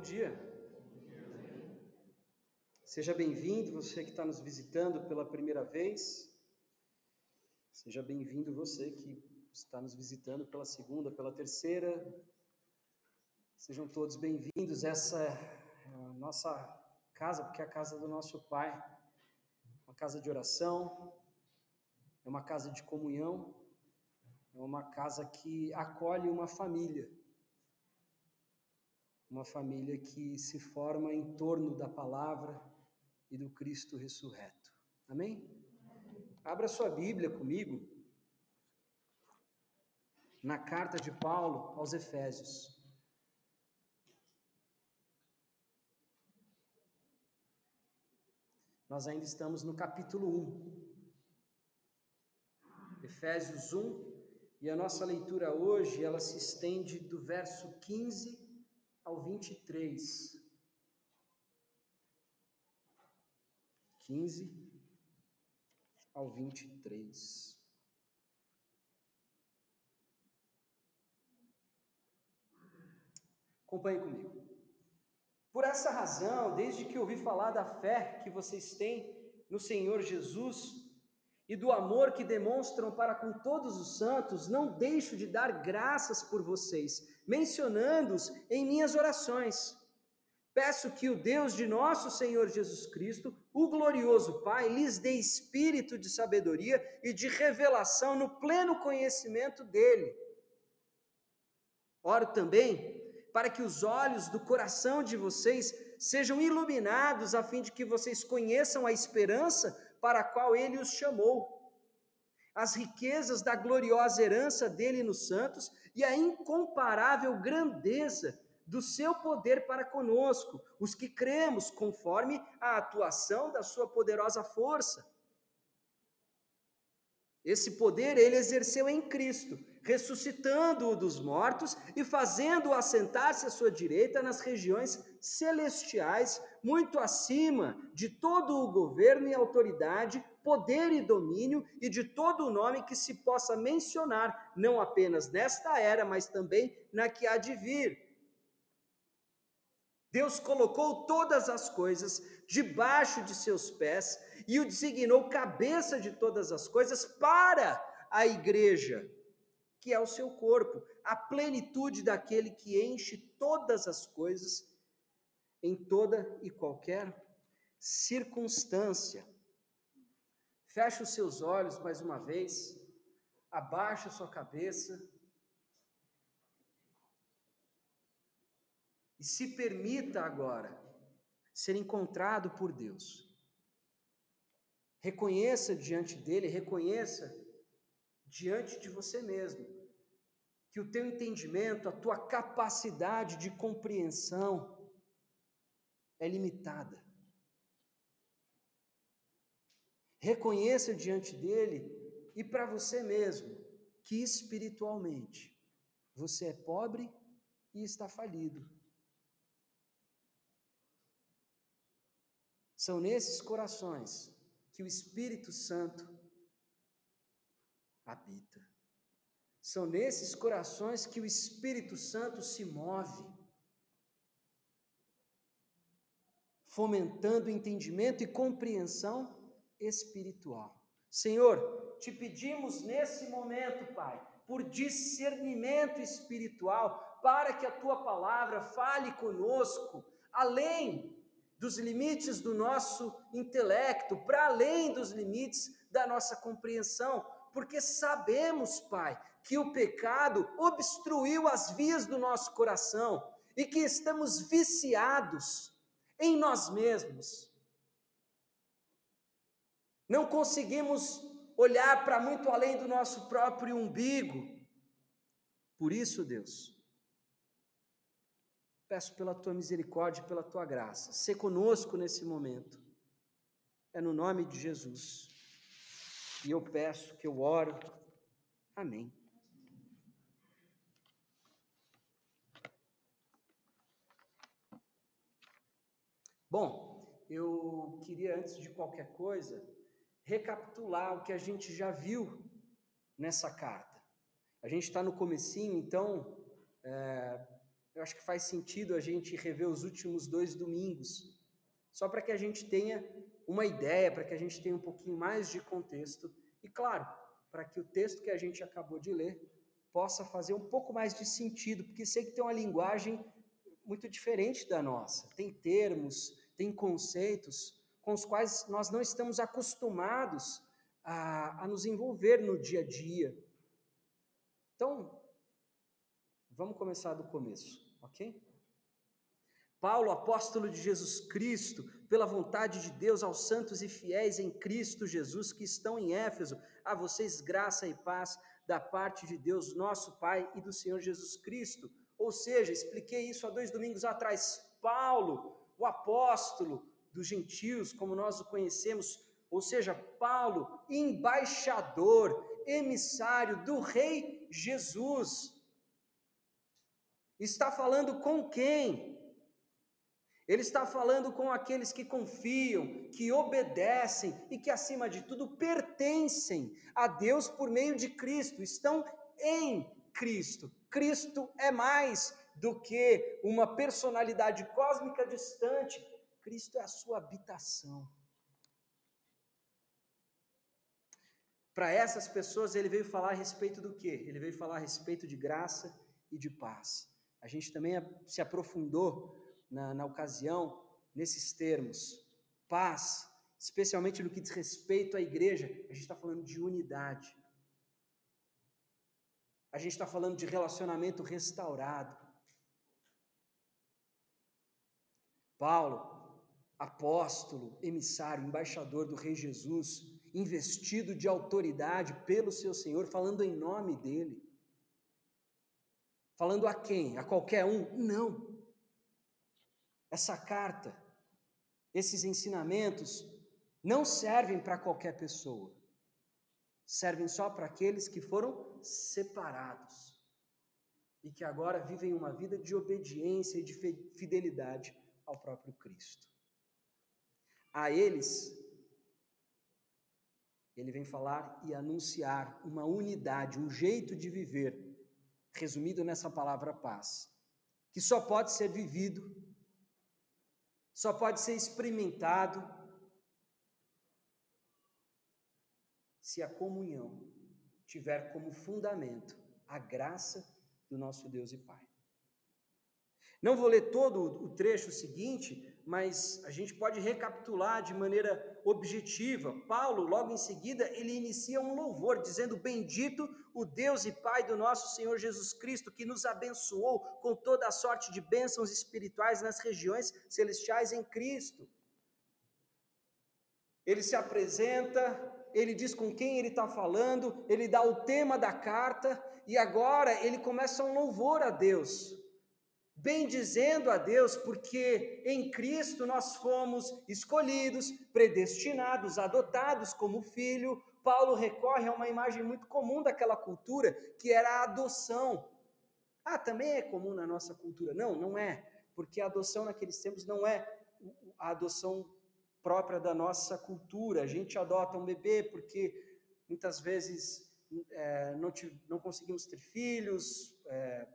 bom dia. Seja bem-vindo, você que está nos visitando pela primeira vez. Seja bem-vindo você que está nos visitando pela segunda, pela terceira. Sejam todos bem-vindos. Essa é a nossa casa, porque é a casa do nosso Pai. Uma casa de oração, é uma casa de comunhão, é uma casa que acolhe uma família uma família que se forma em torno da palavra e do Cristo ressurreto. Amém? Abra sua Bíblia comigo na carta de Paulo aos Efésios. Nós ainda estamos no capítulo 1. Efésios 1, e a nossa leitura hoje, ela se estende do verso 15 ao 23. 15 ao 23. Acompanhe comigo. Por essa razão, desde que ouvi falar da fé que vocês têm no Senhor Jesus e do amor que demonstram para com todos os santos, não deixo de dar graças por vocês, mencionando-os em minhas orações. Peço que o Deus de nosso Senhor Jesus Cristo, o glorioso Pai, lhes dê espírito de sabedoria e de revelação no pleno conhecimento dele. Oro também para que os olhos do coração de vocês sejam iluminados, a fim de que vocês conheçam a esperança para a qual ele os chamou, as riquezas da gloriosa herança dele nos santos e a incomparável grandeza do seu poder para conosco, os que cremos, conforme a atuação da sua poderosa força. Esse poder ele exerceu em Cristo, ressuscitando-o dos mortos e fazendo-o assentar-se à sua direita nas regiões celestiais, muito acima de todo o governo e autoridade, poder e domínio e de todo o nome que se possa mencionar, não apenas nesta era, mas também na que há de vir. Deus colocou todas as coisas debaixo de seus pés e o designou cabeça de todas as coisas para a igreja que é o seu corpo, a plenitude daquele que enche todas as coisas em toda e qualquer circunstância. Feche os seus olhos mais uma vez, abaixe a sua cabeça e se permita agora ser encontrado por Deus. Reconheça diante dele, reconheça diante de você mesmo, que o teu entendimento, a tua capacidade de compreensão é limitada. Reconheça diante dele e para você mesmo que espiritualmente você é pobre e está falido. São nesses corações que o Espírito Santo habita. São nesses corações que o Espírito Santo se move, fomentando entendimento e compreensão espiritual. Senhor, te pedimos nesse momento, Pai, por discernimento espiritual, para que a tua palavra fale conosco, além dos limites do nosso intelecto, para além dos limites da nossa compreensão, porque sabemos, Pai, que o pecado obstruiu as vias do nosso coração e que estamos viciados em nós mesmos. Não conseguimos olhar para muito além do nosso próprio umbigo. Por isso, Deus, peço pela tua misericórdia e pela tua graça, ser conosco nesse momento. É no nome de Jesus. E eu peço que eu oro. Amém. Bom, eu queria, antes de qualquer coisa, recapitular o que a gente já viu nessa carta. A gente está no comecinho, então é, eu acho que faz sentido a gente rever os últimos dois domingos, só para que a gente tenha uma ideia, para que a gente tenha um pouquinho mais de contexto e, claro, para que o texto que a gente acabou de ler possa fazer um pouco mais de sentido, porque sei que tem uma linguagem muito diferente da nossa, tem termos, tem conceitos com os quais nós não estamos acostumados a, a nos envolver no dia a dia. Então, vamos começar do começo, ok? Paulo, apóstolo de Jesus Cristo, pela vontade de Deus aos santos e fiéis em Cristo Jesus que estão em Éfeso, a vocês graça e paz da parte de Deus, nosso Pai e do Senhor Jesus Cristo. Ou seja, expliquei isso há dois domingos atrás. Paulo, o apóstolo dos gentios, como nós o conhecemos, ou seja, Paulo, embaixador, emissário do Rei Jesus. Está falando com quem? Ele está falando com aqueles que confiam, que obedecem e que, acima de tudo, pertencem a Deus por meio de Cristo, estão em Cristo. Cristo é mais do que uma personalidade cósmica distante, Cristo é a sua habitação. Para essas pessoas, ele veio falar a respeito do quê? Ele veio falar a respeito de graça e de paz. A gente também se aprofundou na, na ocasião nesses termos. Paz, especialmente no que diz respeito à igreja, a gente está falando de unidade. A gente está falando de relacionamento restaurado. Paulo, apóstolo, emissário, embaixador do Rei Jesus, investido de autoridade pelo seu Senhor, falando em nome dele. Falando a quem? A qualquer um? Não essa carta, esses ensinamentos, não servem para qualquer pessoa, servem só para aqueles que foram separados e que agora vivem uma vida de obediência e de fidelidade ao próprio Cristo. A eles, ele vem falar e anunciar uma unidade, um jeito de viver, resumido nessa palavra paz, que só pode ser vivido só pode ser experimentado se a comunhão tiver como fundamento a graça do nosso Deus e Pai. Não vou ler todo o trecho seguinte, mas a gente pode recapitular de maneira objetiva. Paulo, logo em seguida, ele inicia um louvor, dizendo: Bendito o Deus e Pai do nosso Senhor Jesus Cristo, que nos abençoou com toda a sorte de bênçãos espirituais nas regiões celestiais em Cristo. Ele se apresenta, ele diz com quem ele está falando, ele dá o tema da carta, e agora ele começa um louvor a Deus bendizendo a Deus, porque em Cristo nós fomos escolhidos, predestinados, adotados como filho. Paulo recorre a uma imagem muito comum daquela cultura, que era a adoção. Ah, também é comum na nossa cultura? Não, não é, porque a adoção naqueles tempos não é a adoção própria da nossa cultura. A gente adota um bebê porque muitas vezes é, não, te, não conseguimos ter filhos, é,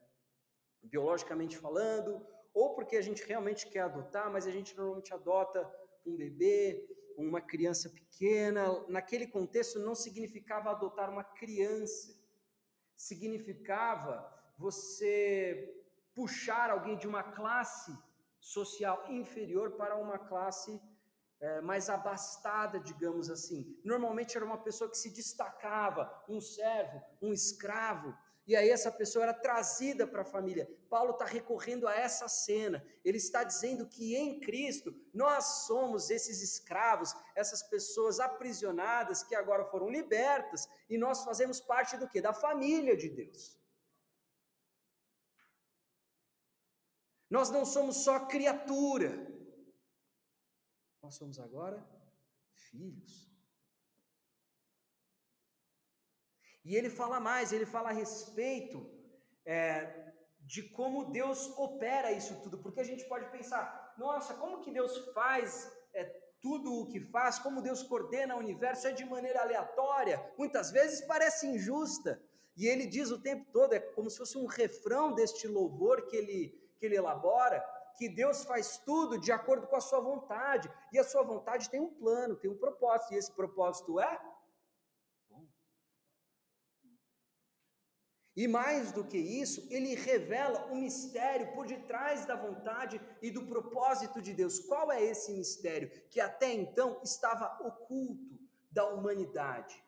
biologicamente falando, ou porque a gente realmente quer adotar, mas a gente normalmente adota um bebê, uma criança pequena. Naquele contexto não significava adotar uma criança, significava você puxar alguém de uma classe social inferior para uma classe é, mais abastada, digamos assim. Normalmente era uma pessoa que se destacava, um servo, um escravo, e aí essa pessoa era trazida para a família. Paulo está recorrendo a essa cena. Ele está dizendo que em Cristo nós somos esses escravos, essas pessoas aprisionadas que agora foram libertas e nós fazemos parte do que? Da família de Deus. Nós não somos só criatura. Nós somos agora filhos. E ele fala mais, ele fala a respeito é, de como Deus opera isso tudo, porque a gente pode pensar, nossa, como que Deus faz é, tudo o que faz, como Deus coordena o universo, é de maneira aleatória, muitas vezes parece injusta, e ele diz o tempo todo, é como se fosse um refrão deste louvor que ele, que ele elabora que Deus faz tudo de acordo com a sua vontade, e a sua vontade tem um plano, tem um propósito, e esse propósito é E mais do que isso, ele revela o mistério por detrás da vontade e do propósito de Deus. Qual é esse mistério que até então estava oculto da humanidade?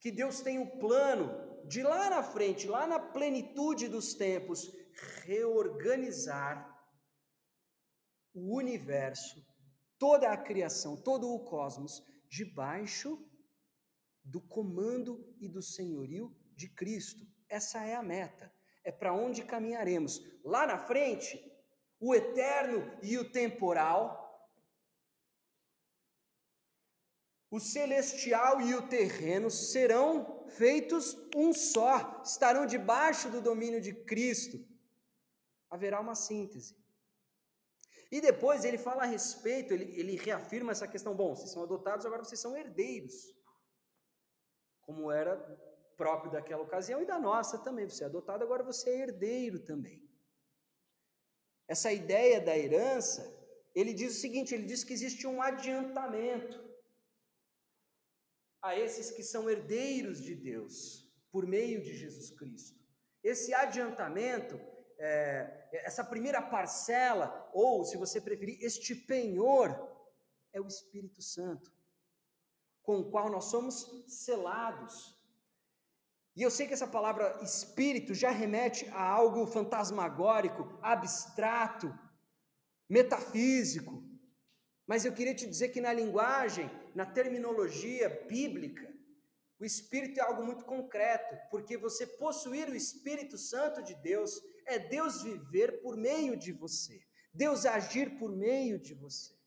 Que Deus tem o um plano de lá na frente, lá na plenitude dos tempos, reorganizar o universo, toda a criação, todo o cosmos, debaixo do comando e do senhorio de Cristo. Essa é a meta. É para onde caminharemos. Lá na frente, o eterno e o temporal, o celestial e o terreno serão feitos um só, estarão debaixo do domínio de Cristo haverá uma síntese. E depois ele fala a respeito, ele, ele reafirma essa questão: bom, vocês são adotados, agora vocês são herdeiros. Como era próprio daquela ocasião e da nossa também. Você é adotado, agora você é herdeiro também. Essa ideia da herança, ele diz o seguinte: ele diz que existe um adiantamento a esses que são herdeiros de Deus por meio de Jesus Cristo. Esse adiantamento é, essa primeira parcela, ou se você preferir, este penhor, é o Espírito Santo, com o qual nós somos selados. E eu sei que essa palavra espírito já remete a algo fantasmagórico, abstrato, metafísico. Mas eu queria te dizer que na linguagem, na terminologia bíblica, o espírito é algo muito concreto, porque você possuir o Espírito Santo de Deus é Deus viver por meio de você, Deus agir por meio de você.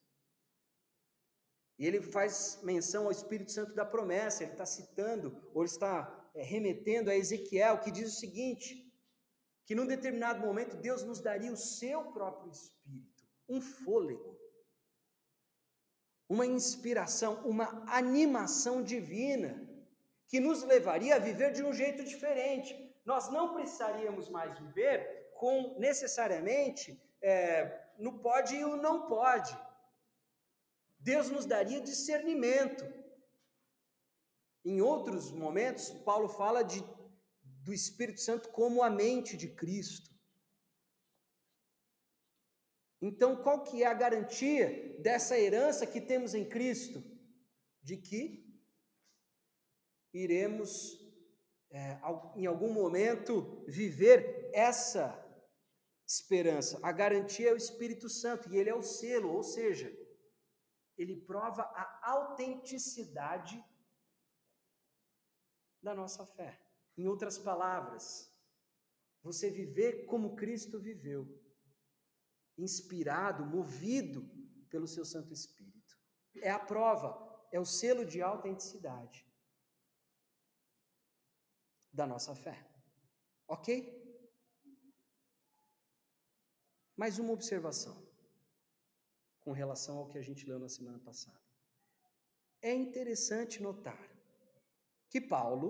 E ele faz menção ao Espírito Santo da promessa, ele está citando, ou está é, remetendo a Ezequiel, que diz o seguinte: que num determinado momento Deus nos daria o seu próprio Espírito, um fôlego, uma inspiração, uma animação divina, que nos levaria a viver de um jeito diferente, nós não precisaríamos mais viver com necessariamente é, no pode e o não pode. Deus nos daria discernimento. Em outros momentos, Paulo fala de, do Espírito Santo como a mente de Cristo. Então, qual que é a garantia dessa herança que temos em Cristo? De que iremos é, em algum momento, viver essa esperança. A garantia é o Espírito Santo e ele é o selo, ou seja, ele prova a autenticidade da nossa fé. Em outras palavras, você viver como Cristo viveu, inspirado, movido pelo seu Santo Espírito. É a prova, é o selo de autenticidade da nossa fé. Ok? Mais uma observação com relação ao que a gente leu na semana passada. É interessante notar que Paulo,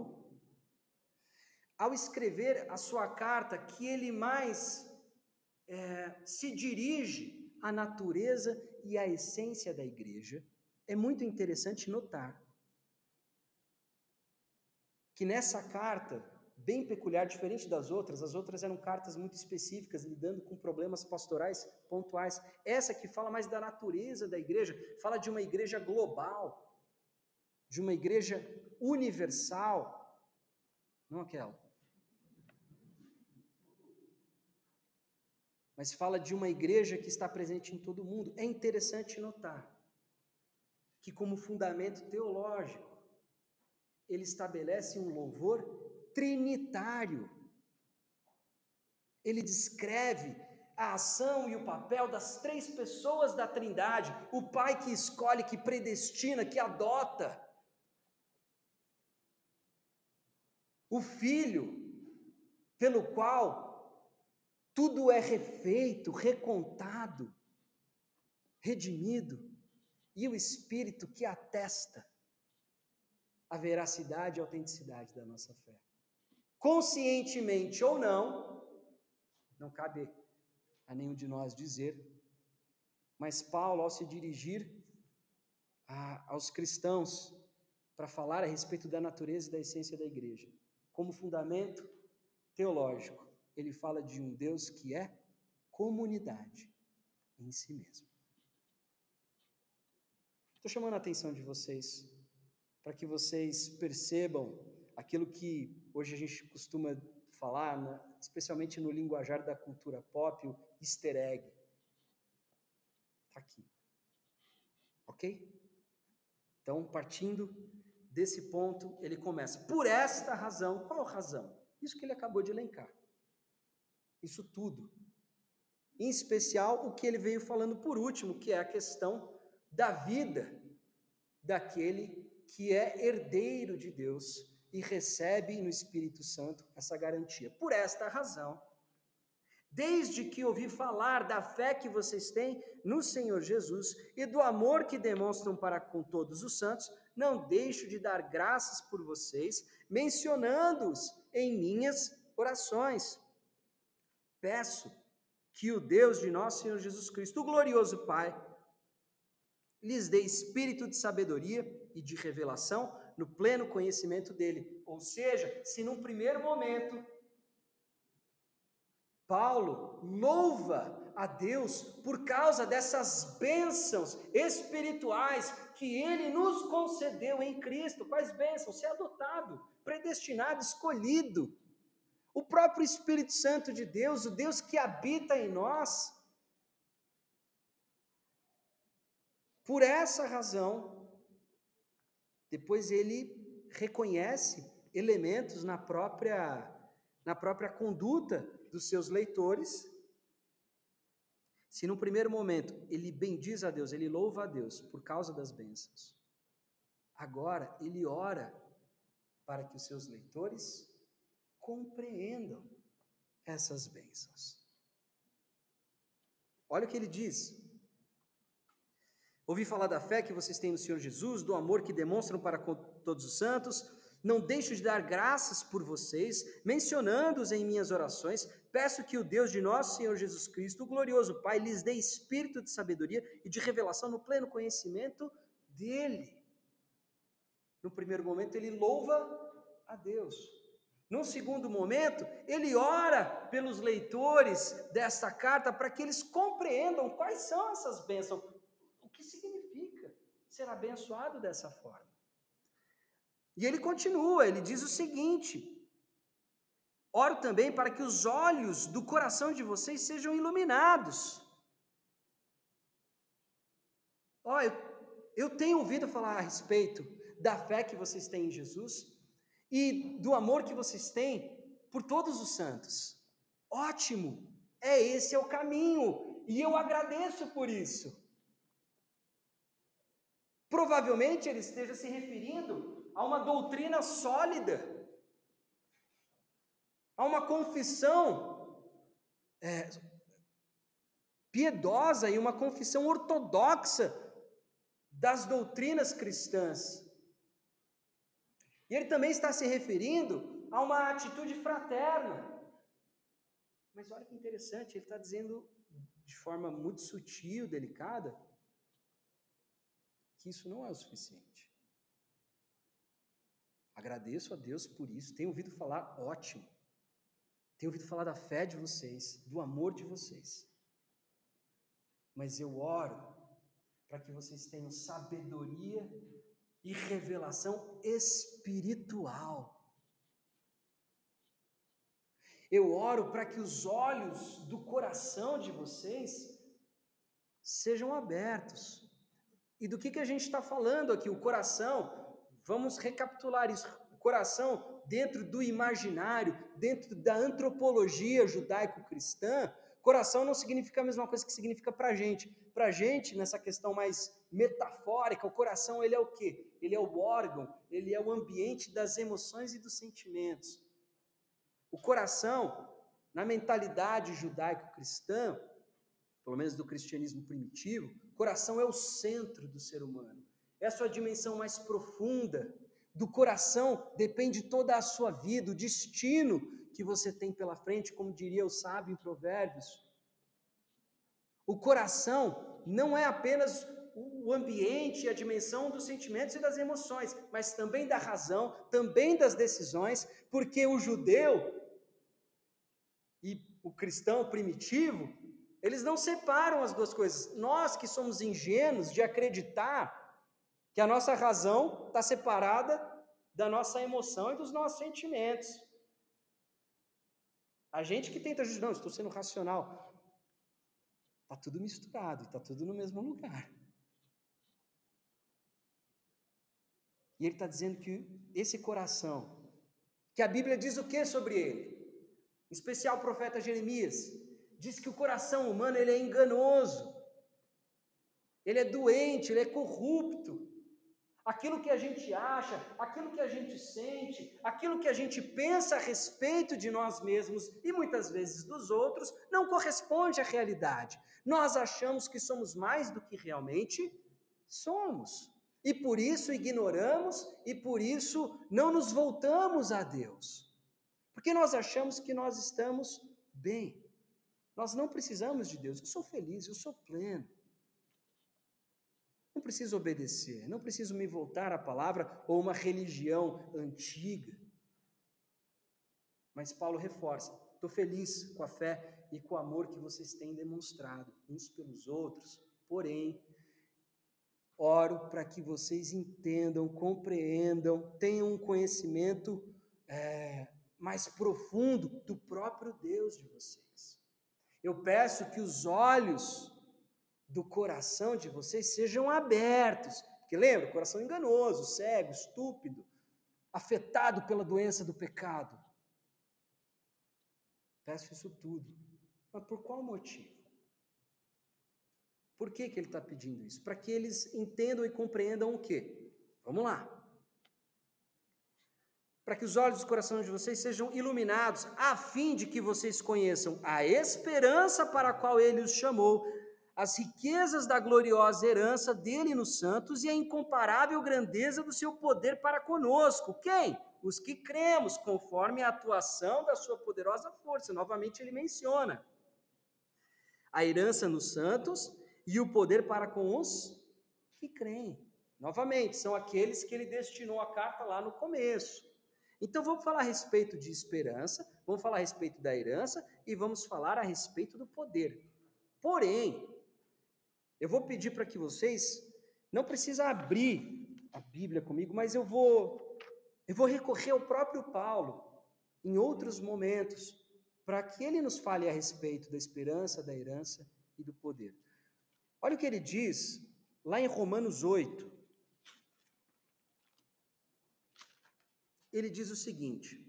ao escrever a sua carta, que ele mais é, se dirige à natureza e à essência da igreja, é muito interessante notar que nessa carta, bem peculiar, diferente das outras, as outras eram cartas muito específicas, lidando com problemas pastorais pontuais. Essa que fala mais da natureza da igreja, fala de uma igreja global, de uma igreja universal, não aquela. Mas fala de uma igreja que está presente em todo mundo. É interessante notar que, como fundamento teológico, ele estabelece um louvor trinitário. Ele descreve a ação e o papel das três pessoas da Trindade: o Pai que escolhe, que predestina, que adota, o Filho, pelo qual tudo é refeito, recontado, redimido, e o Espírito que atesta a veracidade e a autenticidade da nossa fé. Conscientemente ou não, não cabe a nenhum de nós dizer. Mas Paulo, ao se dirigir a, aos cristãos para falar a respeito da natureza e da essência da igreja, como fundamento teológico, ele fala de um Deus que é comunidade em si mesmo. Estou chamando a atenção de vocês para que vocês percebam aquilo que hoje a gente costuma falar, né? especialmente no linguajar da cultura pop, o easter egg. Está aqui. Ok? Então, partindo desse ponto, ele começa. Por esta razão, qual razão? Isso que ele acabou de elencar. Isso tudo. Em especial, o que ele veio falando por último, que é a questão da vida daquele que é herdeiro de Deus e recebe no Espírito Santo essa garantia. Por esta razão, desde que ouvi falar da fé que vocês têm no Senhor Jesus e do amor que demonstram para com todos os santos, não deixo de dar graças por vocês, mencionando-os em minhas orações. Peço que o Deus de nosso Senhor Jesus Cristo, o glorioso Pai, lhes dê espírito de sabedoria e de revelação no pleno conhecimento dele. Ou seja, se num primeiro momento Paulo louva a Deus por causa dessas bênçãos espirituais que ele nos concedeu em Cristo. Quais bênçãos? Ser adotado, predestinado, escolhido. O próprio Espírito Santo de Deus, o Deus que habita em nós, Por essa razão, depois ele reconhece elementos na própria na própria conduta dos seus leitores. Se no primeiro momento ele bendiz a Deus, ele louva a Deus por causa das bênçãos, agora ele ora para que os seus leitores compreendam essas bênçãos. Olha o que ele diz: Ouvi falar da fé que vocês têm no Senhor Jesus, do amor que demonstram para todos os santos. Não deixo de dar graças por vocês, mencionando-os em minhas orações. Peço que o Deus de nosso Senhor Jesus Cristo, o glorioso Pai, lhes dê espírito de sabedoria e de revelação no pleno conhecimento dele. No primeiro momento, ele louva a Deus. Num segundo momento, ele ora pelos leitores desta carta para que eles compreendam quais são essas bênçãos, significa ser abençoado dessa forma. E ele continua, ele diz o seguinte: Oro também para que os olhos do coração de vocês sejam iluminados. Ó, eu, eu tenho ouvido falar a respeito da fé que vocês têm em Jesus e do amor que vocês têm por todos os santos. Ótimo, é esse é o caminho e eu agradeço por isso. Provavelmente ele esteja se referindo a uma doutrina sólida, a uma confissão é, piedosa e uma confissão ortodoxa das doutrinas cristãs. E ele também está se referindo a uma atitude fraterna. Mas olha que interessante, ele está dizendo de forma muito sutil, delicada, que isso não é o suficiente. Agradeço a Deus por isso. Tenho ouvido falar, ótimo. Tenho ouvido falar da fé de vocês, do amor de vocês. Mas eu oro para que vocês tenham sabedoria e revelação espiritual. Eu oro para que os olhos do coração de vocês sejam abertos e do que, que a gente está falando aqui? O coração, vamos recapitular isso. O coração, dentro do imaginário, dentro da antropologia judaico-cristã, coração não significa a mesma coisa que significa para gente. Para gente, nessa questão mais metafórica, o coração ele é o quê? Ele é o órgão, ele é o ambiente das emoções e dos sentimentos. O coração, na mentalidade judaico-cristã, pelo menos do cristianismo primitivo, coração é o centro do ser humano. É a sua dimensão mais profunda. Do coração depende toda a sua vida, o destino que você tem pela frente, como diria o sábio em Provérbios. O coração não é apenas o ambiente e a dimensão dos sentimentos e das emoções, mas também da razão, também das decisões, porque o judeu e o cristão primitivo, eles não separam as duas coisas. Nós que somos ingênuos de acreditar que a nossa razão está separada da nossa emoção e dos nossos sentimentos. A gente que tenta justificar, não, estou sendo racional. Está tudo misturado, está tudo no mesmo lugar. E ele está dizendo que esse coração, que a Bíblia diz o que sobre ele? Em especial o profeta Jeremias, diz que o coração humano ele é enganoso, ele é doente, ele é corrupto. Aquilo que a gente acha, aquilo que a gente sente, aquilo que a gente pensa a respeito de nós mesmos e muitas vezes dos outros, não corresponde à realidade. Nós achamos que somos mais do que realmente somos. E por isso ignoramos e por isso não nos voltamos a Deus. Porque nós achamos que nós estamos bem. Nós não precisamos de Deus. Eu sou feliz, eu sou pleno. Não preciso obedecer, não preciso me voltar à palavra ou uma religião antiga. Mas Paulo reforça: estou feliz com a fé e com o amor que vocês têm demonstrado uns pelos outros, porém, oro para que vocês entendam, compreendam, tenham um conhecimento é, mais profundo do próprio Deus de vocês. Eu peço que os olhos do coração de vocês sejam abertos. Porque lembra, coração enganoso, cego, estúpido, afetado pela doença do pecado. Peço isso tudo. Mas por qual motivo? Por que, que ele está pedindo isso? Para que eles entendam e compreendam o quê? Vamos lá. Para que os olhos do coração de vocês sejam iluminados, a fim de que vocês conheçam a esperança para a qual ele os chamou, as riquezas da gloriosa herança dele nos santos e a incomparável grandeza do seu poder para conosco. Quem? Os que cremos, conforme a atuação da sua poderosa força. Novamente ele menciona a herança nos santos e o poder para com os que creem. Novamente, são aqueles que ele destinou a carta lá no começo. Então vamos falar a respeito de esperança, vamos falar a respeito da herança e vamos falar a respeito do poder. Porém, eu vou pedir para que vocês não precisa abrir a Bíblia comigo, mas eu vou eu vou recorrer ao próprio Paulo em outros momentos para que ele nos fale a respeito da esperança, da herança e do poder. Olha o que ele diz lá em Romanos 8. Ele diz o seguinte: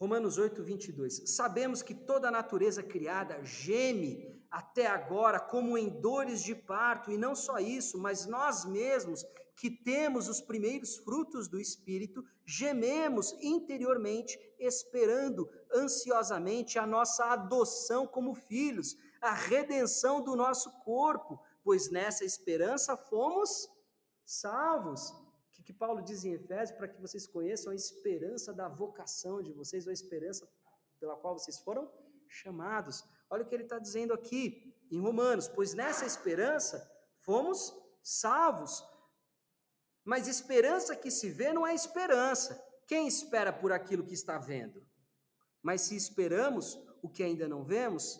Romanos 8, 22. Sabemos que toda a natureza criada geme até agora como em dores de parto, e não só isso, mas nós mesmos que temos os primeiros frutos do Espírito, gememos interiormente, esperando ansiosamente a nossa adoção como filhos, a redenção do nosso corpo, pois nessa esperança fomos salvos. Que Paulo diz em Efésios? Para que vocês conheçam a esperança da vocação de vocês, ou a esperança pela qual vocês foram chamados. Olha o que ele está dizendo aqui em Romanos: pois nessa esperança fomos salvos. Mas esperança que se vê não é esperança. Quem espera por aquilo que está vendo? Mas se esperamos o que ainda não vemos,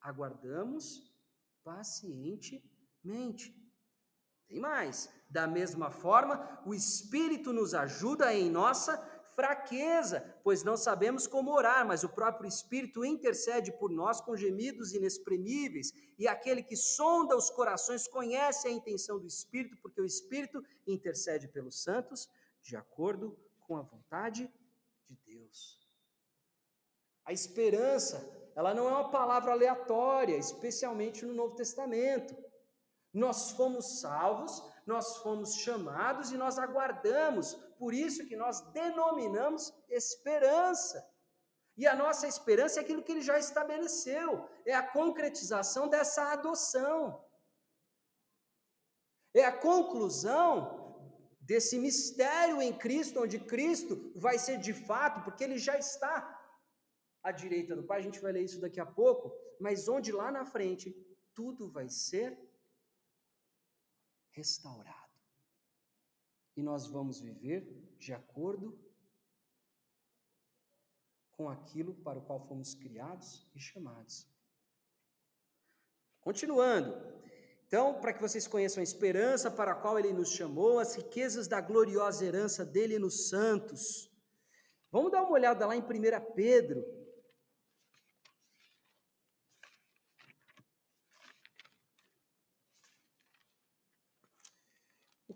aguardamos pacientemente. Tem mais. Da mesma forma, o Espírito nos ajuda em nossa fraqueza, pois não sabemos como orar, mas o próprio Espírito intercede por nós com gemidos inexprimíveis, e aquele que sonda os corações conhece a intenção do Espírito, porque o Espírito intercede pelos santos de acordo com a vontade de Deus. A esperança, ela não é uma palavra aleatória, especialmente no Novo Testamento. Nós fomos salvos, nós fomos chamados e nós aguardamos. Por isso que nós denominamos esperança. E a nossa esperança é aquilo que ele já estabeleceu, é a concretização dessa adoção. É a conclusão desse mistério em Cristo, onde Cristo vai ser de fato, porque ele já está à direita do Pai, a gente vai ler isso daqui a pouco, mas onde lá na frente tudo vai ser restaurado. E nós vamos viver de acordo com aquilo para o qual fomos criados e chamados. Continuando. Então, para que vocês conheçam a esperança para a qual ele nos chamou, as riquezas da gloriosa herança dele nos santos. Vamos dar uma olhada lá em 1 Pedro.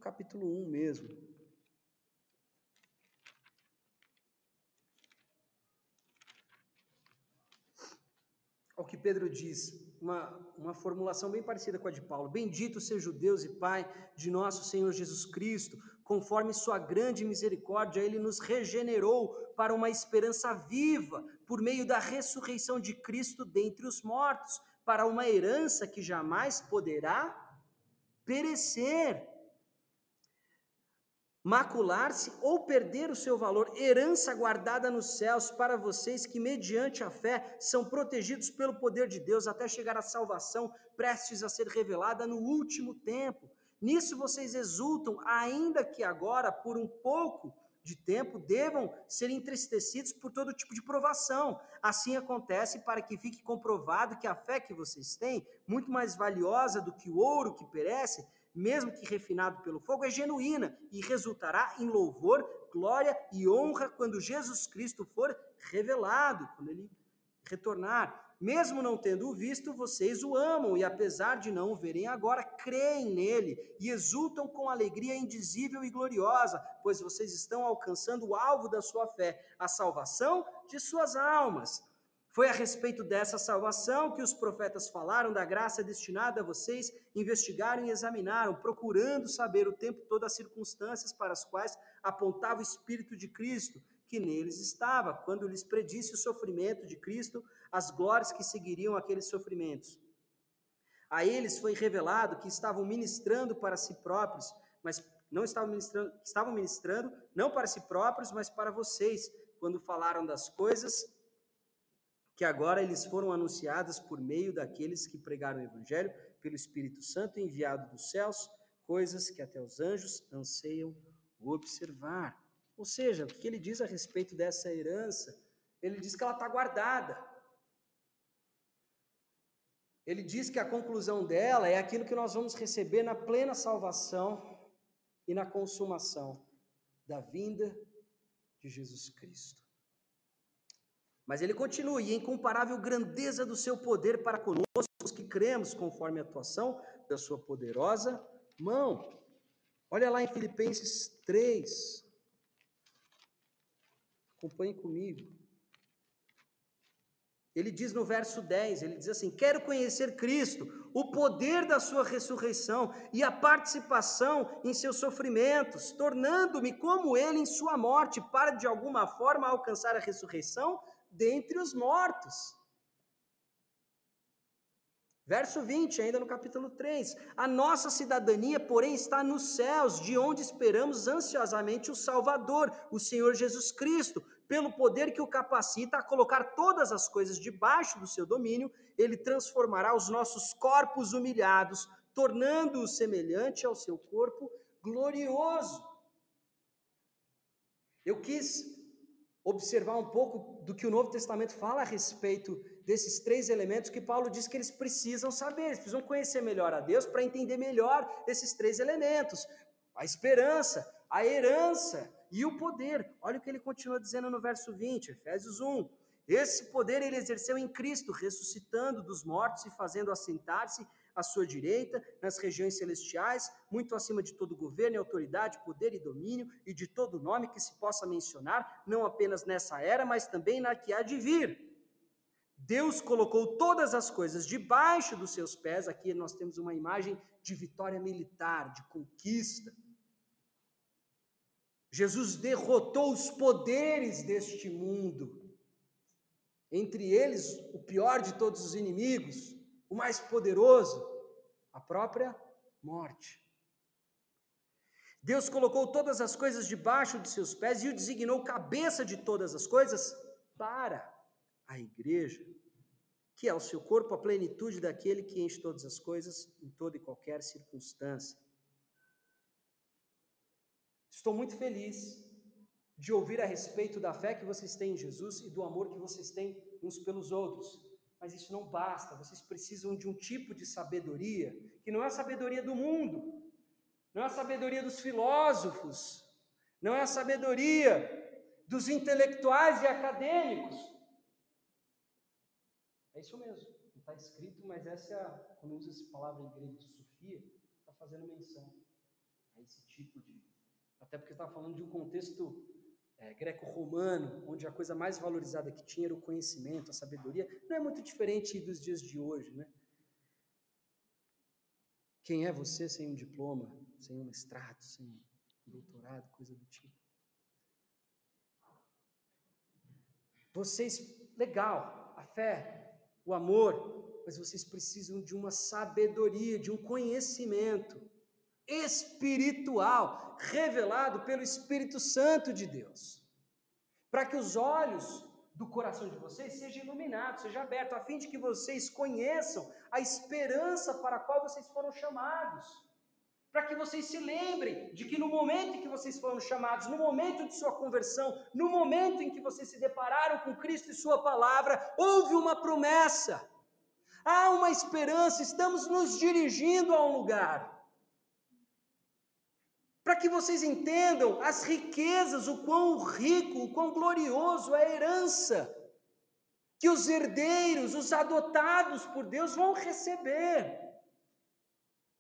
Capítulo 1 mesmo. ao que Pedro diz, uma, uma formulação bem parecida com a de Paulo: Bendito seja o Deus e Pai de nosso Senhor Jesus Cristo, conforme Sua grande misericórdia, Ele nos regenerou para uma esperança viva, por meio da ressurreição de Cristo dentre os mortos, para uma herança que jamais poderá perecer macular-se ou perder o seu valor, herança guardada nos céus para vocês que, mediante a fé, são protegidos pelo poder de Deus até chegar à salvação prestes a ser revelada no último tempo. Nisso vocês exultam, ainda que agora, por um pouco de tempo, devam ser entristecidos por todo tipo de provação. Assim acontece para que fique comprovado que a fé que vocês têm, muito mais valiosa do que o ouro que perece, mesmo que refinado pelo fogo, é genuína e resultará em louvor, glória e honra quando Jesus Cristo for revelado, quando ele retornar. Mesmo não tendo visto, vocês o amam e, apesar de não o verem agora, creem nele e exultam com alegria indizível e gloriosa, pois vocês estão alcançando o alvo da sua fé, a salvação de suas almas. Foi a respeito dessa salvação que os profetas falaram da graça destinada a vocês, investigaram e examinaram, procurando saber o tempo todo as circunstâncias para as quais apontava o Espírito de Cristo, que neles estava, quando lhes predisse o sofrimento de Cristo, as glórias que seguiriam aqueles sofrimentos. A eles foi revelado que estavam ministrando para si próprios, mas não estavam ministrando, estavam ministrando não para si próprios, mas para vocês, quando falaram das coisas que agora eles foram anunciados por meio daqueles que pregaram o Evangelho pelo Espírito Santo enviado dos céus, coisas que até os anjos anseiam observar. Ou seja, o que ele diz a respeito dessa herança? Ele diz que ela está guardada. Ele diz que a conclusão dela é aquilo que nós vamos receber na plena salvação e na consumação da vinda de Jesus Cristo. Mas ele continua, e a incomparável grandeza do seu poder para conosco, os que cremos, conforme a atuação da sua poderosa mão. Olha lá em Filipenses 3. Acompanhe comigo. Ele diz no verso 10, ele diz assim: "Quero conhecer Cristo, o poder da sua ressurreição e a participação em seus sofrimentos, tornando-me como ele em sua morte, para de alguma forma alcançar a ressurreição dentre os mortos. Verso 20, ainda no capítulo 3: A nossa cidadania, porém, está nos céus, de onde esperamos ansiosamente o Salvador, o Senhor Jesus Cristo, pelo poder que o capacita a colocar todas as coisas debaixo do seu domínio, ele transformará os nossos corpos humilhados, tornando-os semelhante ao seu corpo glorioso. Eu quis observar um pouco do que o Novo Testamento fala a respeito desses três elementos que Paulo diz que eles precisam saber, eles precisam conhecer melhor a Deus para entender melhor esses três elementos: a esperança, a herança e o poder. Olha o que ele continua dizendo no verso 20, Efésios 1. Esse poder ele exerceu em Cristo, ressuscitando dos mortos e fazendo assentar-se à sua direita, nas regiões celestiais, muito acima de todo governo e autoridade, poder e domínio, e de todo nome que se possa mencionar, não apenas nessa era, mas também na que há de vir. Deus colocou todas as coisas debaixo dos seus pés. Aqui nós temos uma imagem de vitória militar, de conquista. Jesus derrotou os poderes deste mundo, entre eles o pior de todos os inimigos, o mais poderoso, a própria morte. Deus colocou todas as coisas debaixo de seus pés e o designou cabeça de todas as coisas para a igreja, que é o seu corpo, a plenitude daquele que enche todas as coisas em toda e qualquer circunstância. Estou muito feliz de ouvir a respeito da fé que vocês têm em Jesus e do amor que vocês têm uns pelos outros. Mas isso não basta, vocês precisam de um tipo de sabedoria que não é a sabedoria do mundo, não é a sabedoria dos filósofos, não é a sabedoria dos intelectuais e acadêmicos. É isso mesmo, não está escrito, mas essa é a, quando usa essa palavra em grego de Sofia, está fazendo menção a esse tipo de. Até porque está falando de um contexto é, greco-romano, onde a coisa mais valorizada que tinha era o conhecimento, a sabedoria, não é muito diferente dos dias de hoje, né? Quem é você sem um diploma, sem um mestrado, sem um doutorado, coisa do tipo? Vocês, legal, a fé, o amor, mas vocês precisam de uma sabedoria, de um conhecimento espiritual revelado pelo Espírito Santo de Deus. Para que os olhos do coração de vocês sejam iluminados, sejam abertos, a fim de que vocês conheçam a esperança para a qual vocês foram chamados. Para que vocês se lembrem de que no momento em que vocês foram chamados, no momento de sua conversão, no momento em que vocês se depararam com Cristo e Sua palavra, houve uma promessa, há uma esperança, estamos nos dirigindo a um lugar para que vocês entendam as riquezas, o quão rico, o quão glorioso é a herança que os herdeiros, os adotados por Deus vão receber,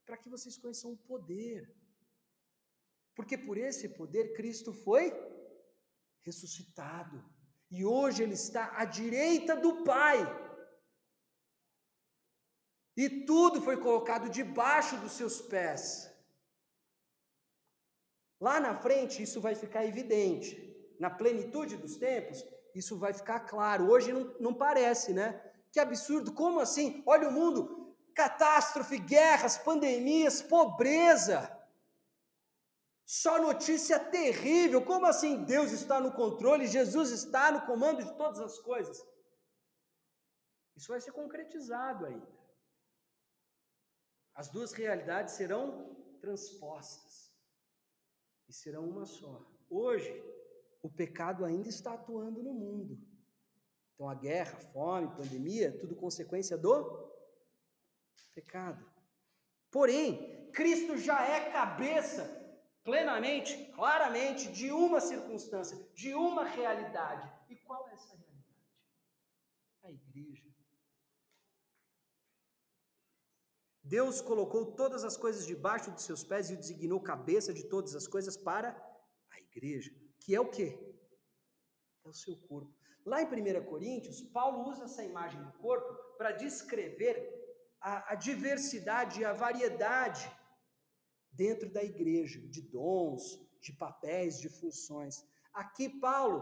para que vocês conheçam o poder. Porque por esse poder Cristo foi ressuscitado e hoje ele está à direita do Pai. E tudo foi colocado debaixo dos seus pés. Lá na frente, isso vai ficar evidente. Na plenitude dos tempos, isso vai ficar claro. Hoje não, não parece, né? Que absurdo, como assim? Olha o mundo, catástrofe, guerras, pandemias, pobreza. Só notícia terrível. Como assim Deus está no controle, Jesus está no comando de todas as coisas? Isso vai ser concretizado ainda. As duas realidades serão transpostas e serão uma só. Hoje, o pecado ainda está atuando no mundo. Então, a guerra, a fome, pandemia, tudo consequência do pecado. Porém, Cristo já é cabeça plenamente, claramente, de uma circunstância, de uma realidade. E qual é essa realidade? A igreja. Deus colocou todas as coisas debaixo de seus pés e o designou cabeça de todas as coisas para a igreja, que é o quê? É o seu corpo. Lá em 1 Coríntios, Paulo usa essa imagem do corpo para descrever a, a diversidade a variedade dentro da igreja, de dons, de papéis, de funções. Aqui, Paulo,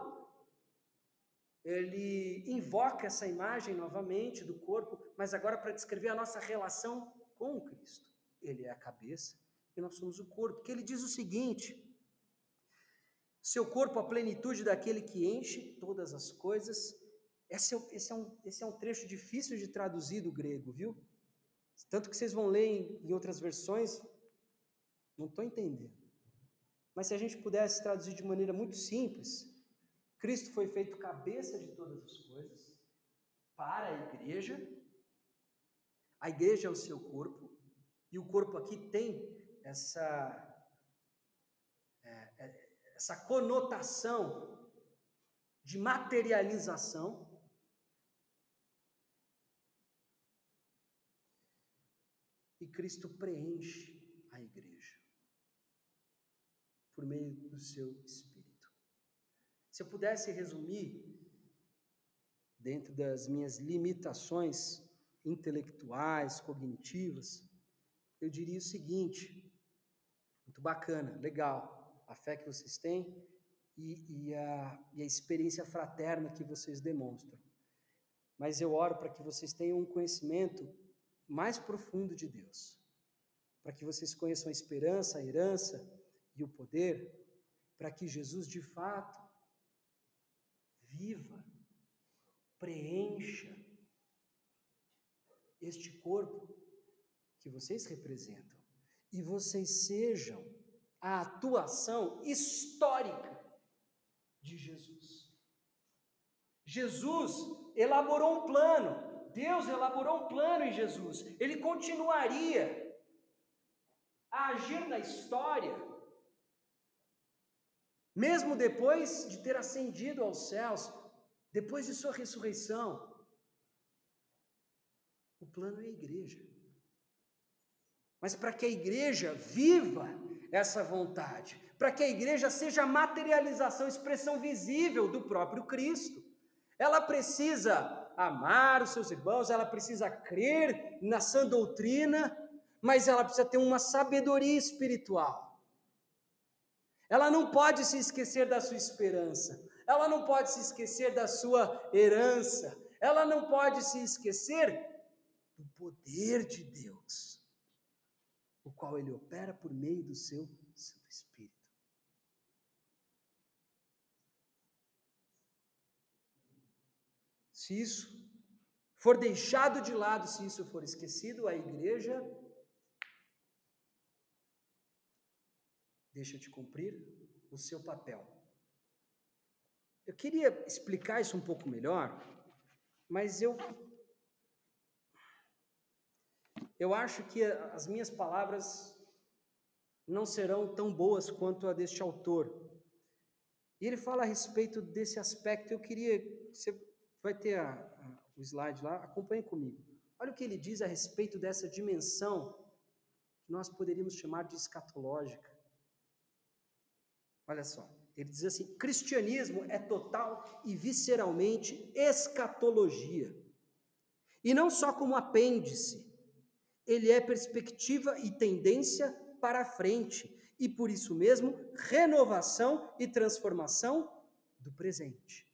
ele invoca essa imagem novamente do corpo, mas agora para descrever a nossa relação com Cristo. Ele é a cabeça e nós somos o corpo. Porque ele diz o seguinte: seu corpo, a plenitude daquele que enche todas as coisas. Esse é, esse é, um, esse é um trecho difícil de traduzir do grego, viu? Tanto que vocês vão ler em, em outras versões, não estou entendendo. Mas se a gente pudesse traduzir de maneira muito simples, Cristo foi feito cabeça de todas as coisas para a igreja, a igreja é o seu corpo, e o corpo aqui tem essa, é, é, essa conotação de materialização. E Cristo preenche a igreja por meio do seu Espírito. Se eu pudesse resumir, dentro das minhas limitações, intelectuais, cognitivas, eu diria o seguinte: muito bacana, legal, a fé que vocês têm e, e, a, e a experiência fraterna que vocês demonstram. Mas eu oro para que vocês tenham um conhecimento mais profundo de Deus, para que vocês conheçam a esperança, a herança e o poder, para que Jesus de fato viva preencha este corpo que vocês representam e vocês sejam a atuação histórica de Jesus. Jesus elaborou um plano, Deus elaborou um plano em Jesus. Ele continuaria a agir na história, mesmo depois de ter ascendido aos céus, depois de sua ressurreição. O plano é a igreja. Mas para que a igreja viva essa vontade, para que a igreja seja a materialização, expressão visível do próprio Cristo, ela precisa amar os seus irmãos, ela precisa crer na sã doutrina, mas ela precisa ter uma sabedoria espiritual. Ela não pode se esquecer da sua esperança, ela não pode se esquecer da sua herança, ela não pode se esquecer do poder de Deus, o qual ele opera por meio do seu Santo Espírito. Se isso for deixado de lado, se isso for esquecido, a igreja deixa de cumprir o seu papel. Eu queria explicar isso um pouco melhor, mas eu eu acho que as minhas palavras não serão tão boas quanto a deste autor. E ele fala a respeito desse aspecto. Eu queria você vai ter a, a, o slide lá, acompanhe comigo. Olha o que ele diz a respeito dessa dimensão que nós poderíamos chamar de escatológica. Olha só, ele diz assim: cristianismo é total e visceralmente escatologia. E não só como apêndice, ele é perspectiva e tendência para frente, e por isso mesmo, renovação e transformação do presente.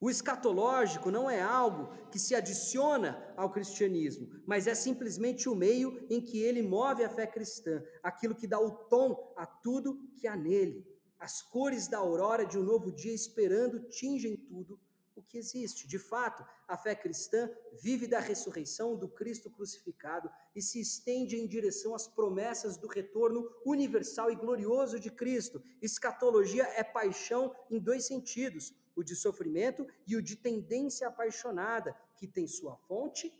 O escatológico não é algo que se adiciona ao cristianismo, mas é simplesmente o meio em que ele move a fé cristã, aquilo que dá o tom a tudo que há nele. As cores da aurora de um novo dia esperando tingem tudo que existe. De fato, a fé cristã vive da ressurreição do Cristo crucificado e se estende em direção às promessas do retorno universal e glorioso de Cristo. Escatologia é paixão em dois sentidos o de sofrimento e o de tendência apaixonada, que tem sua fonte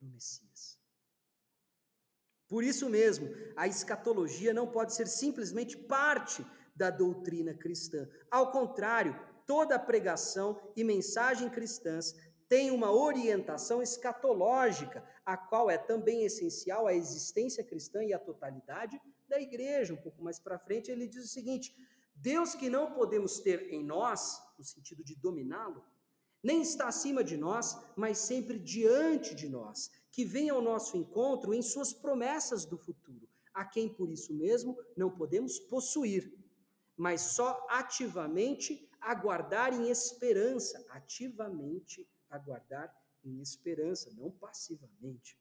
no Messias. Por isso mesmo, a escatologia não pode ser simplesmente parte da doutrina cristã. Ao contrário, toda pregação e mensagem cristãs tem uma orientação escatológica, a qual é também essencial à existência cristã e à totalidade da igreja. Um pouco mais para frente, ele diz o seguinte: Deus que não podemos ter em nós, no sentido de dominá-lo, nem está acima de nós, mas sempre diante de nós, que vem ao nosso encontro em suas promessas do futuro, a quem por isso mesmo não podemos possuir, mas só ativamente aguardar em esperança, ativamente aguardar em esperança, não passivamente.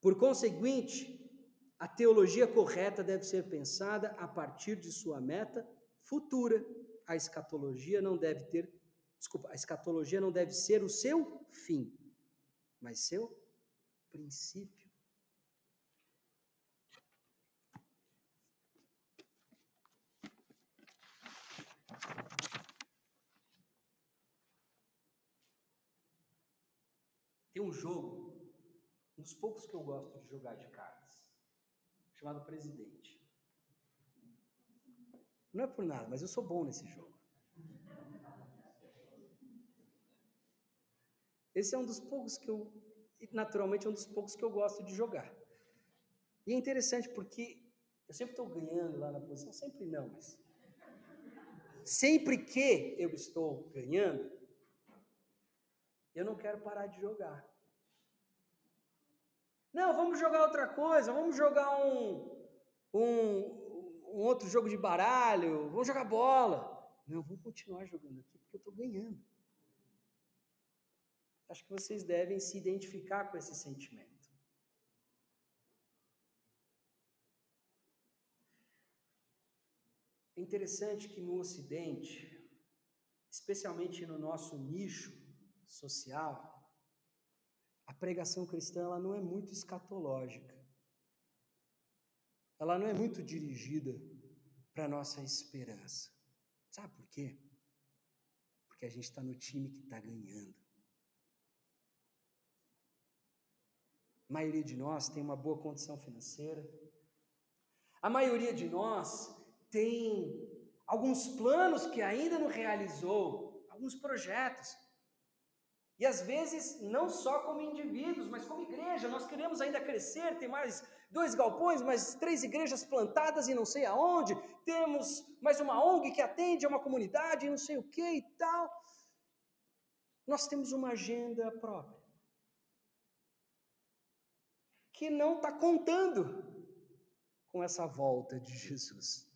Por conseguinte, a teologia correta deve ser pensada a partir de sua meta futura. A escatologia não deve ter, desculpa, a escatologia não deve ser o seu fim, mas seu princípio. Tem um jogo, um dos poucos que eu gosto de jogar de cartas chamado Presidente. Não é por nada, mas eu sou bom nesse jogo. Esse é um dos poucos que eu, naturalmente, é um dos poucos que eu gosto de jogar. E é interessante porque eu sempre estou ganhando lá na posição, sempre não, mas sempre que eu estou ganhando, eu não quero parar de jogar. Não, vamos jogar outra coisa, vamos jogar um, um, um outro jogo de baralho, vamos jogar bola. Não, vamos continuar jogando aqui porque eu estou ganhando. Acho que vocês devem se identificar com esse sentimento. É interessante que no Ocidente, especialmente no nosso nicho social, a pregação cristã ela não é muito escatológica. Ela não é muito dirigida para a nossa esperança. Sabe por quê? Porque a gente está no time que está ganhando. A maioria de nós tem uma boa condição financeira. A maioria de nós tem alguns planos que ainda não realizou, alguns projetos. E às vezes, não só como indivíduos, mas como igreja, nós queremos ainda crescer, ter mais dois galpões, mais três igrejas plantadas e não sei aonde, temos mais uma ONG que atende a uma comunidade, não sei o que e tal. Nós temos uma agenda própria que não está contando com essa volta de Jesus.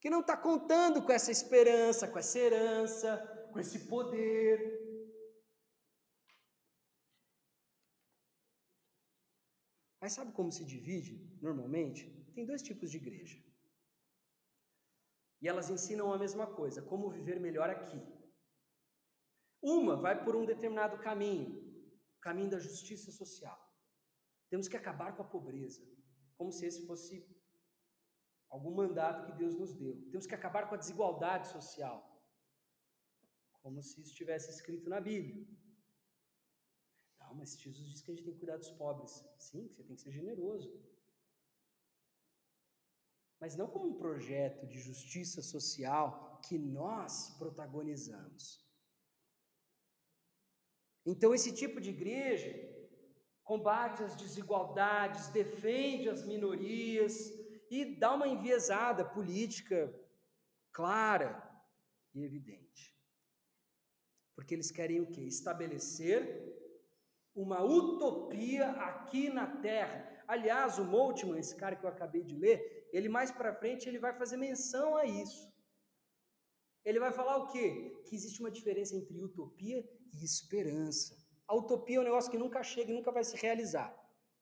Que não está contando com essa esperança, com essa herança, com esse poder. Mas sabe como se divide normalmente? Tem dois tipos de igreja. E elas ensinam a mesma coisa, como viver melhor aqui. Uma vai por um determinado caminho, o caminho da justiça social. Temos que acabar com a pobreza, como se esse fosse algum mandato que Deus nos deu. Temos que acabar com a desigualdade social, como se isso estivesse escrito na Bíblia. Não, mas Jesus diz que a gente tem que cuidar dos pobres. Sim, você tem que ser generoso. Mas não como um projeto de justiça social que nós protagonizamos. Então, esse tipo de igreja combate as desigualdades, defende as minorias e dá uma enviesada política clara e evidente. Porque eles querem o quê? Estabelecer uma utopia aqui na Terra. Aliás, o Moltmann, esse cara que eu acabei de ler, ele mais para frente ele vai fazer menção a isso. Ele vai falar o quê? Que existe uma diferença entre utopia e esperança. A utopia é um negócio que nunca chega e nunca vai se realizar.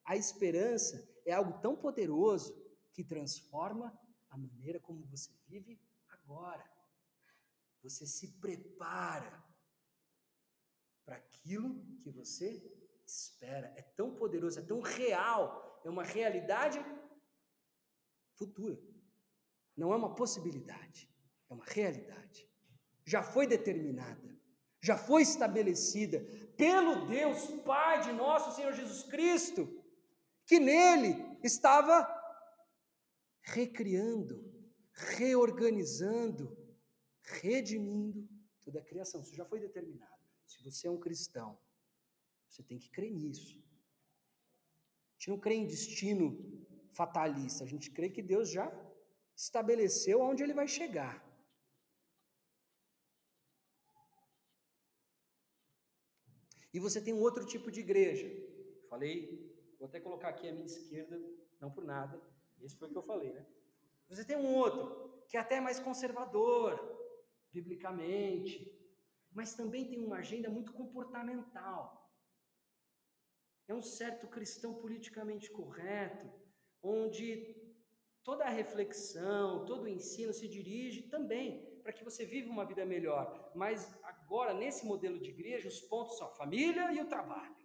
A esperança é algo tão poderoso que transforma a maneira como você vive agora. Você se prepara para aquilo que você espera. É tão poderoso, é tão real, é uma realidade futura. Não é uma possibilidade, é uma realidade. Já foi determinada, já foi estabelecida pelo Deus Pai de nosso Senhor Jesus Cristo, que nele estava recriando, reorganizando, redimindo toda a criação. Isso já foi determinado. Se você é um cristão, você tem que crer nisso. A gente não crê em destino fatalista, a gente crê que Deus já estabeleceu aonde ele vai chegar. E você tem um outro tipo de igreja. Falei, vou até colocar aqui a minha esquerda, não por nada. Esse foi o que eu falei, né? Você tem um outro que é até mais conservador, biblicamente, mas também tem uma agenda muito comportamental é um certo cristão politicamente correto, onde toda a reflexão, todo o ensino se dirige também para que você viva uma vida melhor. Mas agora, nesse modelo de igreja, os pontos são a família e o trabalho.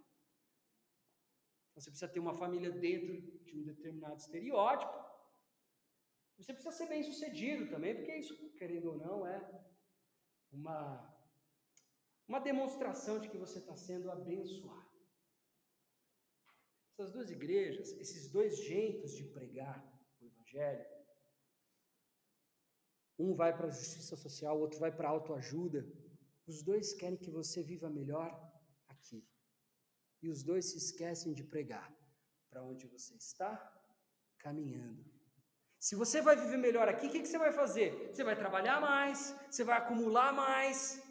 Então, você precisa ter uma família dentro de um determinado estereótipo. Você precisa ser bem sucedido também, porque isso, querendo ou não, é uma, uma demonstração de que você está sendo abençoado. Essas duas igrejas, esses dois jeitos de pregar o Evangelho, um vai para a justiça social, o outro vai para a autoajuda. Os dois querem que você viva melhor aqui. E os dois se esquecem de pregar para onde você está caminhando. Se você vai viver melhor aqui, o que, que você vai fazer? Você vai trabalhar mais, você vai acumular mais,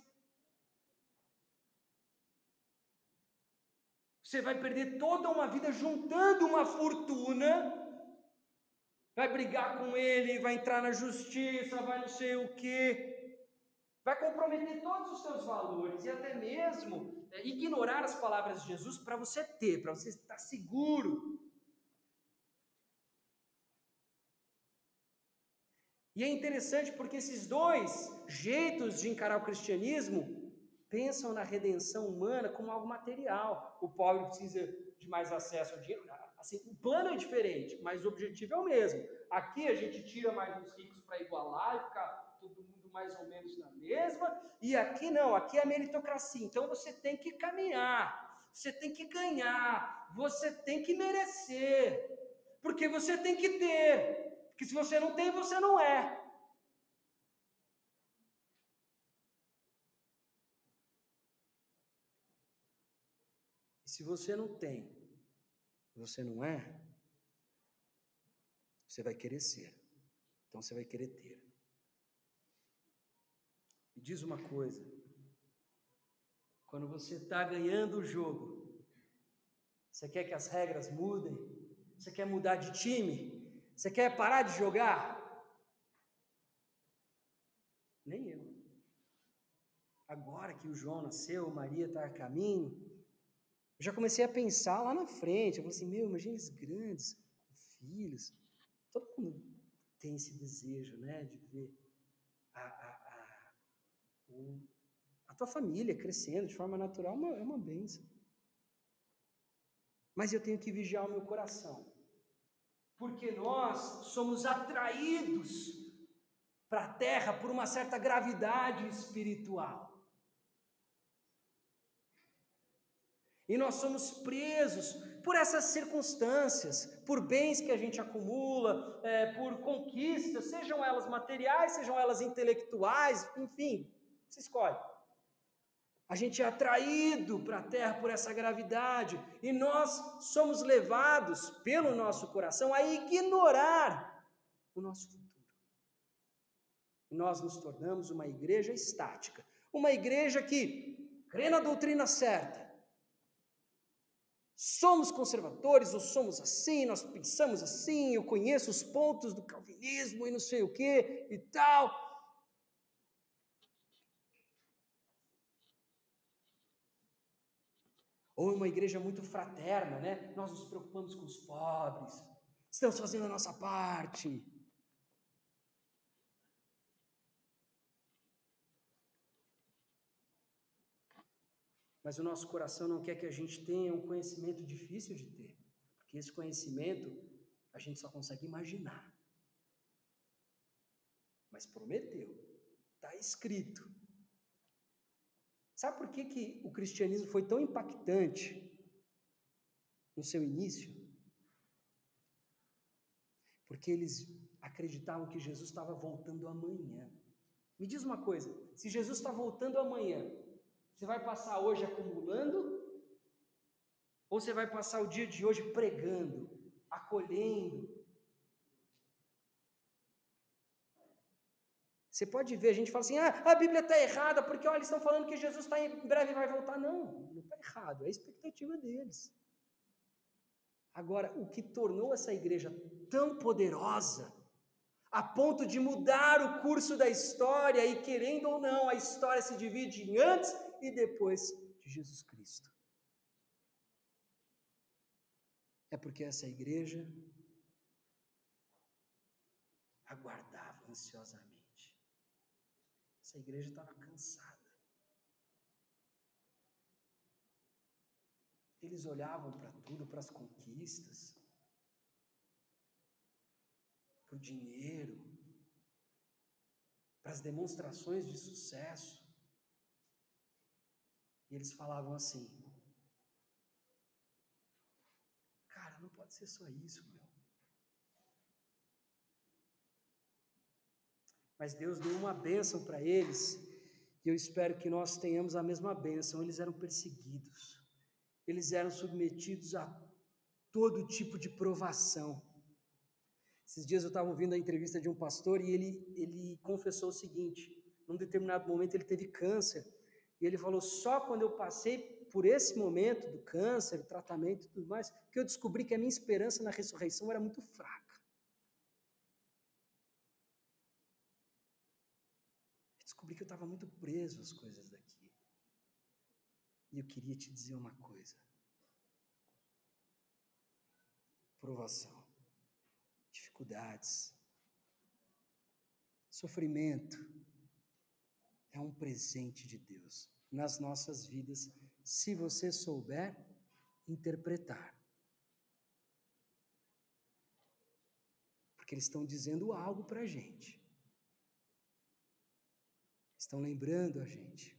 Você vai perder toda uma vida juntando uma fortuna, vai brigar com ele, vai entrar na justiça, vai não sei o quê, vai comprometer todos os seus valores e até mesmo é, ignorar as palavras de Jesus para você ter, para você estar seguro. E é interessante porque esses dois jeitos de encarar o cristianismo pensam na redenção humana como algo material. O pobre precisa de mais acesso ao dinheiro. Assim, o plano é diferente, mas o objetivo é o mesmo. Aqui a gente tira mais os ricos para igualar e ficar todo mundo mais ou menos na mesma. E aqui não, aqui é a meritocracia. Então você tem que caminhar, você tem que ganhar, você tem que merecer, porque você tem que ter. Porque se você não tem, você não é. E se você não tem, você não é, você vai querer ser. Então você vai querer ter. Me diz uma coisa: quando você está ganhando o jogo, você quer que as regras mudem? Você quer mudar de time? Você quer parar de jogar? Nem eu. Agora que o João nasceu, Maria está a caminho, eu já comecei a pensar lá na frente. Eu falei assim: meu, imagina eles grandes, com filhos. Todo mundo tem esse desejo, né, de ver a, a, a tua família crescendo de forma natural. Uma, é uma benção. Mas eu tenho que vigiar o meu coração, porque nós somos atraídos para a terra por uma certa gravidade espiritual. E nós somos presos por essas circunstâncias, por bens que a gente acumula, é, por conquistas, sejam elas materiais, sejam elas intelectuais, enfim, se escolhe. A gente é atraído para a terra por essa gravidade e nós somos levados pelo nosso coração a ignorar o nosso futuro. Nós nos tornamos uma igreja estática, uma igreja que crê na doutrina certa, somos conservadores ou somos assim, nós pensamos assim, eu conheço os pontos do calvinismo e não sei o que e tal. Ou uma igreja muito fraterna, né? Nós nos preocupamos com os pobres, estamos fazendo a nossa parte. Mas o nosso coração não quer que a gente tenha um conhecimento difícil de ter, porque esse conhecimento a gente só consegue imaginar. Mas prometeu, está escrito. Sabe por que, que o cristianismo foi tão impactante no seu início? Porque eles acreditavam que Jesus estava voltando amanhã. Me diz uma coisa: se Jesus está voltando amanhã, você vai passar hoje acumulando? Ou você vai passar o dia de hoje pregando, acolhendo? Você pode ver, a gente fala assim: ah, a Bíblia está errada, porque olha, eles estão falando que Jesus está em breve vai voltar. Não, não está errado, é a expectativa deles. Agora, o que tornou essa igreja tão poderosa a ponto de mudar o curso da história e, querendo ou não, a história se divide em antes e depois de Jesus Cristo. É porque essa igreja aguardava ansiosamente. Essa igreja estava cansada. Eles olhavam para tudo, para as conquistas, para o dinheiro, para as demonstrações de sucesso. E eles falavam assim: Cara, não pode ser só isso, meu. Mas Deus deu uma bênção para eles, e eu espero que nós tenhamos a mesma bênção. Eles eram perseguidos, eles eram submetidos a todo tipo de provação. Esses dias eu estava ouvindo a entrevista de um pastor e ele, ele confessou o seguinte: num determinado momento ele teve câncer e ele falou: só quando eu passei por esse momento do câncer, tratamento e tudo mais, que eu descobri que a minha esperança na ressurreição era muito fraca. Eu descobri que eu estava muito preso às coisas daqui. E eu queria te dizer uma coisa: provação dificuldades. Sofrimento é um presente de Deus nas nossas vidas, se você souber interpretar. Porque eles estão dizendo algo para a gente. Estão lembrando a gente.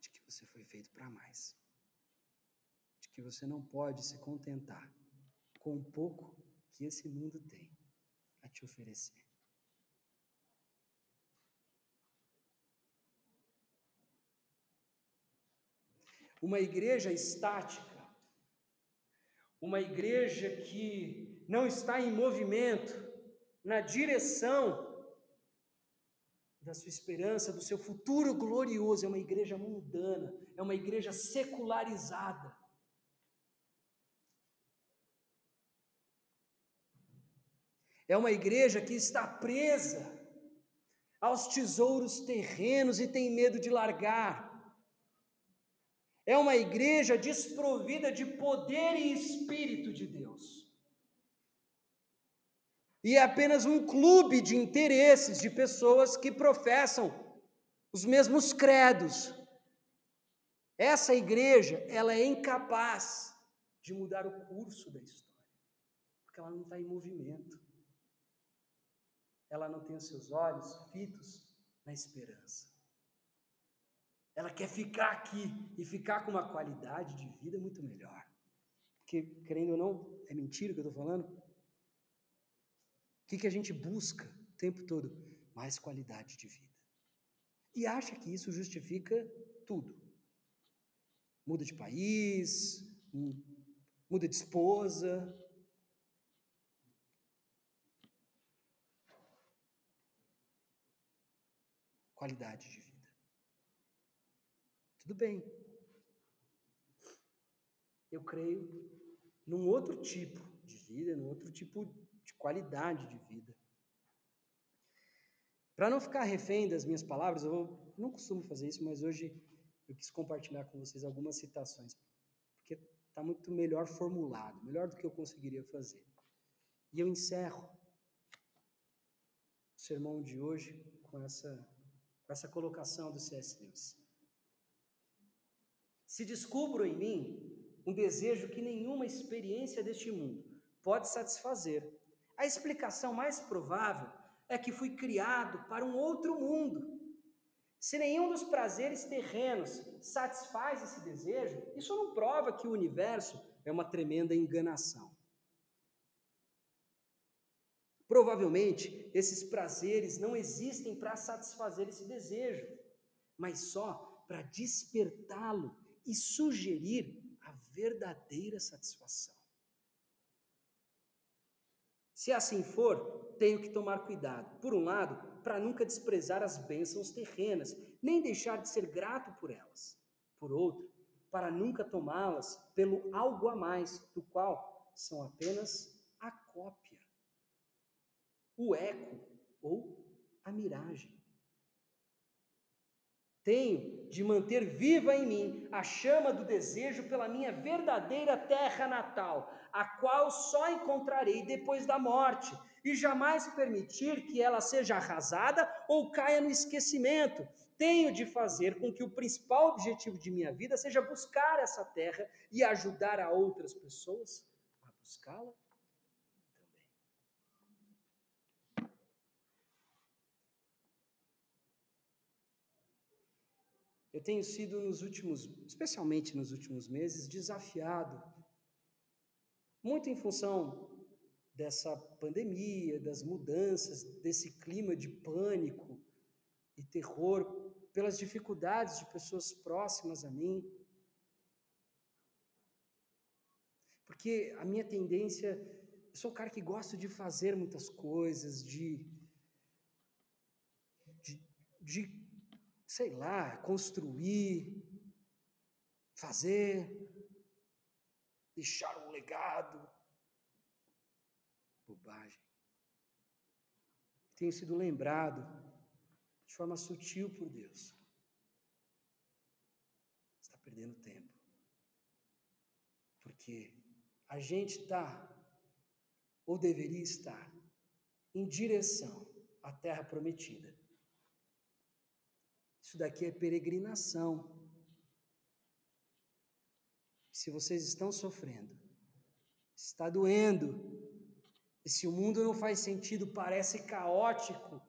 De que você foi feito para mais. De que você não pode se contentar com o pouco que esse mundo tem a te oferecer. Uma igreja estática, uma igreja que não está em movimento, na direção da sua esperança, do seu futuro glorioso, é uma igreja mundana, é uma igreja secularizada. É uma igreja que está presa aos tesouros terrenos e tem medo de largar. É uma igreja desprovida de poder e espírito de Deus. E é apenas um clube de interesses de pessoas que professam os mesmos credos. Essa igreja, ela é incapaz de mudar o curso da história, porque ela não está em movimento ela não tem os seus olhos fitos na esperança. Ela quer ficar aqui e ficar com uma qualidade de vida muito melhor. Porque, querendo ou não, é mentira que eu estou falando? Que, que a gente busca o tempo todo? Mais qualidade de vida. E acha que isso justifica tudo. Muda de país, muda de esposa, qualidade de vida. Tudo bem. Eu creio num outro tipo de vida, num outro tipo qualidade de vida. Para não ficar refém das minhas palavras, eu, não costumo fazer isso, mas hoje eu quis compartilhar com vocês algumas citações, porque está muito melhor formulado, melhor do que eu conseguiria fazer. E eu encerro o sermão de hoje com essa com essa colocação do C.S. Lewis. Se descubro em mim um desejo que nenhuma experiência deste mundo pode satisfazer, a explicação mais provável é que fui criado para um outro mundo. Se nenhum dos prazeres terrenos satisfaz esse desejo, isso não prova que o universo é uma tremenda enganação. Provavelmente, esses prazeres não existem para satisfazer esse desejo, mas só para despertá-lo e sugerir a verdadeira satisfação. Se assim for, tenho que tomar cuidado. Por um lado, para nunca desprezar as bênçãos terrenas, nem deixar de ser grato por elas. Por outro, para nunca tomá-las pelo algo a mais, do qual são apenas a cópia o eco ou a miragem. Tenho de manter viva em mim a chama do desejo pela minha verdadeira terra natal, a qual só encontrarei depois da morte, e jamais permitir que ela seja arrasada ou caia no esquecimento. Tenho de fazer com que o principal objetivo de minha vida seja buscar essa terra e ajudar a outras pessoas a buscá-la Eu tenho sido nos últimos, especialmente nos últimos meses, desafiado, muito em função dessa pandemia, das mudanças, desse clima de pânico e terror, pelas dificuldades de pessoas próximas a mim. Porque a minha tendência, eu sou um cara que gosta de fazer muitas coisas, de, de, de sei lá, construir, fazer, deixar um legado. Bobagem. Tenho sido lembrado de forma sutil por Deus. Está perdendo tempo. Porque a gente está ou deveria estar, em direção à terra prometida. Isso daqui é peregrinação. Se vocês estão sofrendo, está doendo, e se o mundo não faz sentido, parece caótico,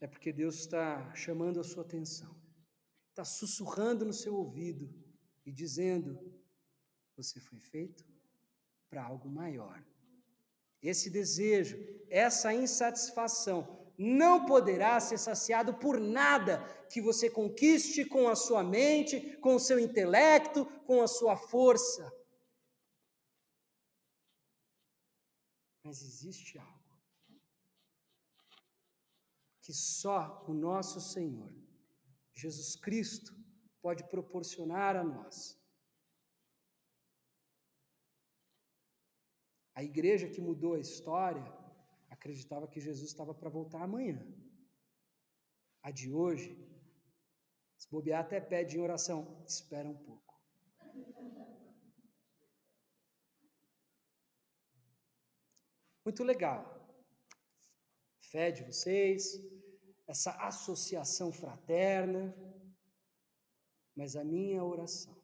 é porque Deus está chamando a sua atenção, está sussurrando no seu ouvido e dizendo: Você foi feito para algo maior. Esse desejo, essa insatisfação não poderá ser saciado por nada que você conquiste com a sua mente, com o seu intelecto, com a sua força. Mas existe algo que só o nosso Senhor, Jesus Cristo, pode proporcionar a nós. A igreja que mudou a história acreditava que Jesus estava para voltar amanhã. A de hoje, se bobear até pede em oração, espera um pouco. Muito legal. Fé de vocês, essa associação fraterna, mas a minha oração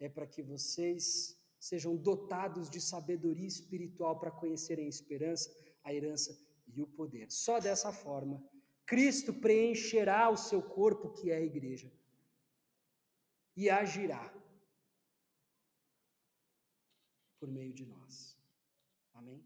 é para que vocês sejam dotados de sabedoria espiritual para conhecerem a esperança, a herança e o poder. Só dessa forma, Cristo preencherá o seu corpo, que é a igreja, e agirá por meio de nós. Amém?